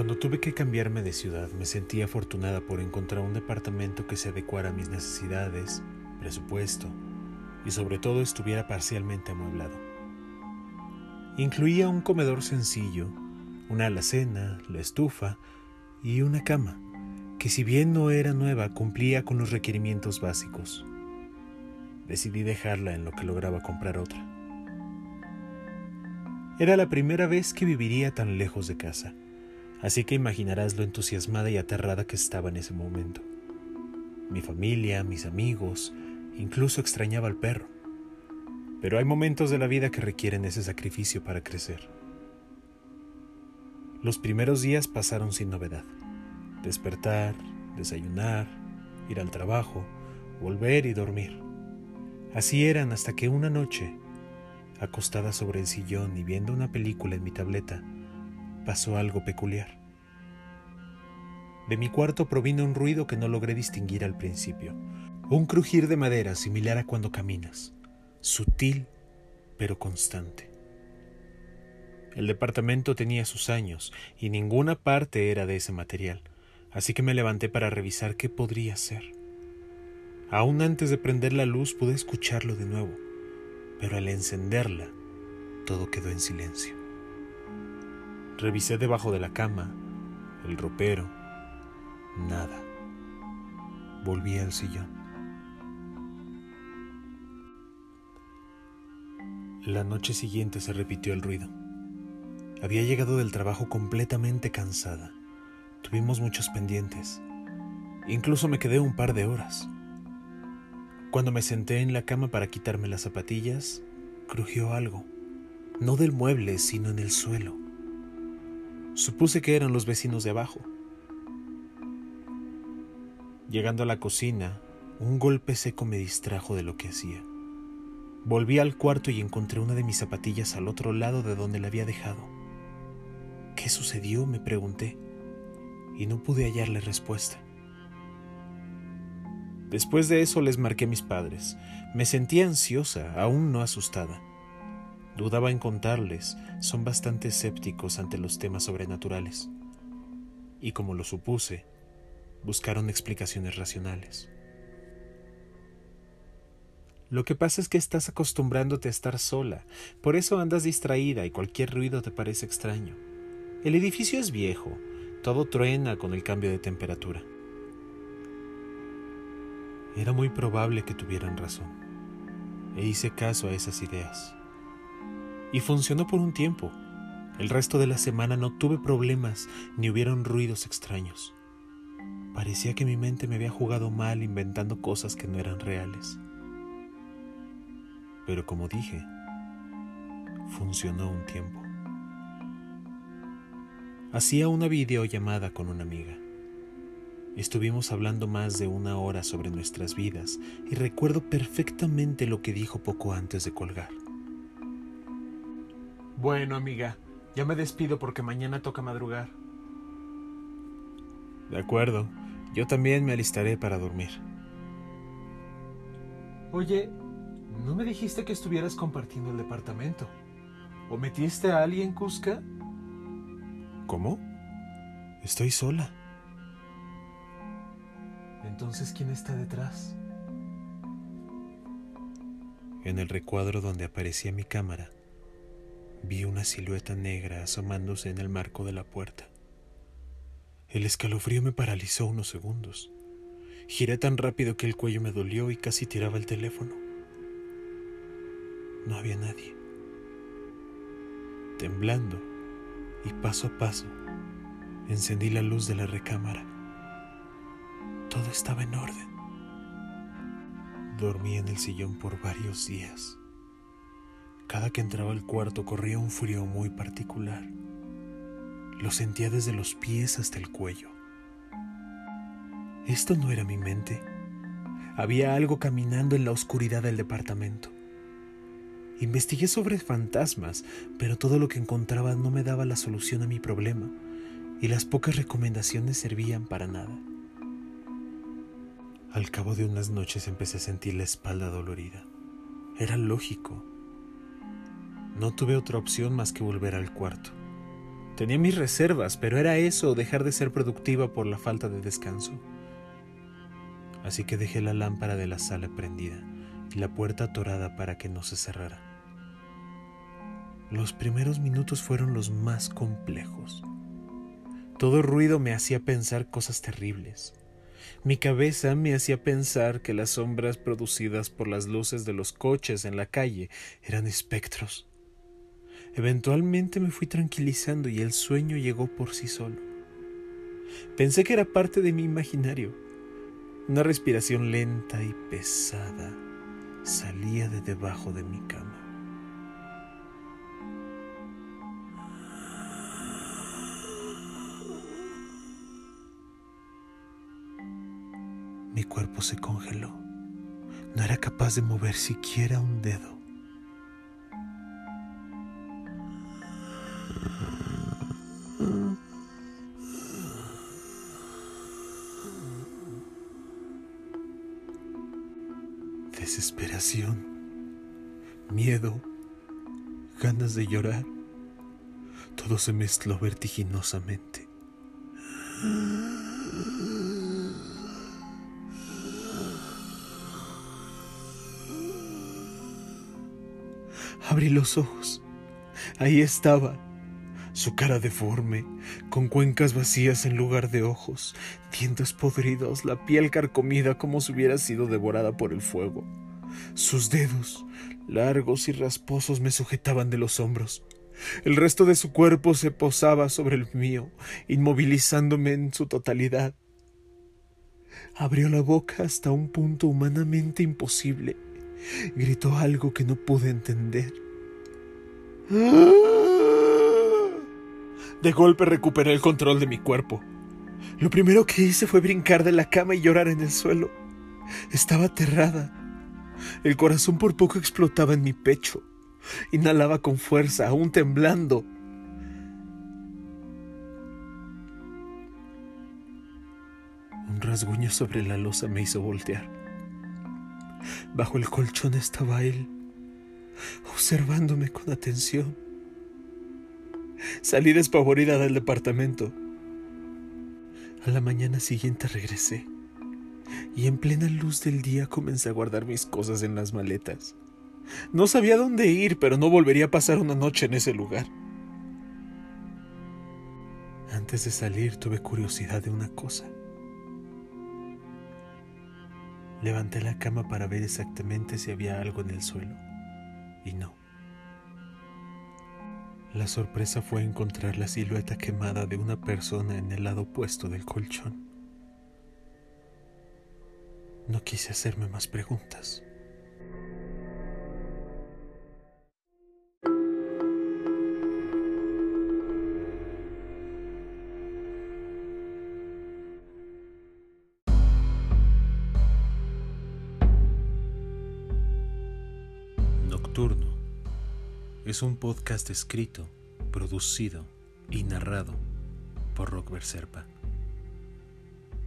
Cuando tuve que cambiarme de ciudad me sentí afortunada por encontrar un departamento que se adecuara a mis necesidades, presupuesto y sobre todo estuviera parcialmente amueblado. Incluía un comedor sencillo, una alacena, la estufa y una cama, que si bien no era nueva cumplía con los requerimientos básicos. Decidí dejarla en lo que lograba comprar otra. Era la primera vez que viviría tan lejos de casa, así que imaginarás lo entusiasmada y aterrada que estaba en ese momento. Mi familia, mis amigos, incluso extrañaba al perro. Pero hay momentos de la vida que requieren ese sacrificio para crecer. Los primeros días pasaron sin novedad. Despertar, desayunar, ir al trabajo, volver y dormir. Así eran hasta que una noche acostada sobre el sillón y viendo una película en mi tableta, pasó algo peculiar. De mi cuarto provino un ruido que no logré distinguir al principio, un crujir de madera similar a cuando caminas, sutil pero constante. El departamento tenía sus años y ninguna parte era de ese material, así que me levanté para revisar qué podría ser. Aún antes de prender la luz pude escucharlo de nuevo pero al encenderla todo quedó en silencio. Revisé debajo de la cama, el ropero, nada. Volví al sillón. La noche siguiente se repitió el ruido. Había llegado del trabajo completamente cansada. Tuvimos muchos pendientes. Incluso me quedé un par de horas. Cuando me senté en la cama para quitarme las zapatillas, crujió algo, no del mueble, sino en el suelo. Supuse que eran los vecinos de abajo. Llegando a la cocina, un golpe seco me distrajo de lo que hacía. Volví al cuarto y encontré una de mis zapatillas al otro lado de donde la había dejado. ¿Qué sucedió? me pregunté, y no pude hallarle respuesta. Después de eso les marqué a mis padres. Me sentía ansiosa, aún no asustada. Dudaba en contarles, son bastante escépticos ante los temas sobrenaturales. Y como lo supuse, buscaron explicaciones racionales. Lo que pasa es que estás acostumbrándote a estar sola, por eso andas distraída y cualquier ruido te parece extraño. El edificio es viejo, todo truena con el cambio de temperatura. Era muy probable que tuvieran razón, e hice caso a esas ideas. Y funcionó por un tiempo. El resto de la semana no tuve problemas ni hubieron ruidos extraños. Parecía que mi mente me había jugado mal inventando cosas que no eran reales. Pero como dije, funcionó un tiempo. Hacía una videollamada con una amiga. Estuvimos hablando más de una hora sobre nuestras vidas y recuerdo perfectamente lo que dijo poco antes de colgar. Bueno, amiga, ya me despido porque mañana toca madrugar. De acuerdo, yo también me alistaré para dormir. Oye, ¿no me dijiste que estuvieras compartiendo el departamento? ¿O metiste a alguien, Cusca? ¿Cómo? Estoy sola. Entonces, ¿quién está detrás? En el recuadro donde aparecía mi cámara, vi una silueta negra asomándose en el marco de la puerta. El escalofrío me paralizó unos segundos. Giré tan rápido que el cuello me dolió y casi tiraba el teléfono. No había nadie. Temblando y paso a paso, encendí la luz de la recámara. Todo estaba en orden. Dormí en el sillón por varios días. Cada que entraba al cuarto corría un frío muy particular. Lo sentía desde los pies hasta el cuello. Esto no era mi mente. Había algo caminando en la oscuridad del departamento. Investigué sobre fantasmas, pero todo lo que encontraba no me daba la solución a mi problema, y las pocas recomendaciones servían para nada. Al cabo de unas noches empecé a sentir la espalda dolorida. Era lógico. No tuve otra opción más que volver al cuarto. Tenía mis reservas, pero era eso, dejar de ser productiva por la falta de descanso. Así que dejé la lámpara de la sala prendida y la puerta atorada para que no se cerrara. Los primeros minutos fueron los más complejos. Todo ruido me hacía pensar cosas terribles. Mi cabeza me hacía pensar que las sombras producidas por las luces de los coches en la calle eran espectros. Eventualmente me fui tranquilizando y el sueño llegó por sí solo. Pensé que era parte de mi imaginario. Una respiración lenta y pesada salía de debajo de mi cama. Mi cuerpo se congeló. No era capaz de mover siquiera un dedo. Desesperación, miedo, ganas de llorar. Todo se mezcló vertiginosamente. Abrí los ojos. Ahí estaba, su cara deforme, con cuencas vacías en lugar de ojos, dientes podridos, la piel carcomida como si hubiera sido devorada por el fuego. Sus dedos, largos y rasposos, me sujetaban de los hombros. El resto de su cuerpo se posaba sobre el mío, inmovilizándome en su totalidad. Abrió la boca hasta un punto humanamente imposible Gritó algo que no pude entender. De golpe recuperé el control de mi cuerpo. Lo primero que hice fue brincar de la cama y llorar en el suelo. Estaba aterrada. El corazón por poco explotaba en mi pecho. Inhalaba con fuerza, aún temblando. Un rasguño sobre la losa me hizo voltear. Bajo el colchón estaba él, observándome con atención. Salí despavorida del departamento. A la mañana siguiente regresé y en plena luz del día comencé a guardar mis cosas en las maletas. No sabía dónde ir, pero no volvería a pasar una noche en ese lugar. Antes de salir tuve curiosidad de una cosa. Levanté la cama para ver exactamente si había algo en el suelo. Y no. La sorpresa fue encontrar la silueta quemada de una persona en el lado opuesto del colchón. No quise hacerme más preguntas. Es un podcast escrito, producido y narrado por Rock Serpa.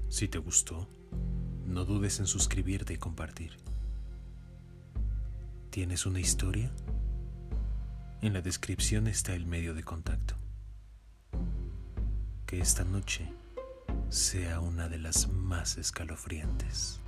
Si te gustó, no dudes en suscribirte y compartir. ¿Tienes una historia? En la descripción está el medio de contacto. Que esta noche sea una de las más escalofriantes.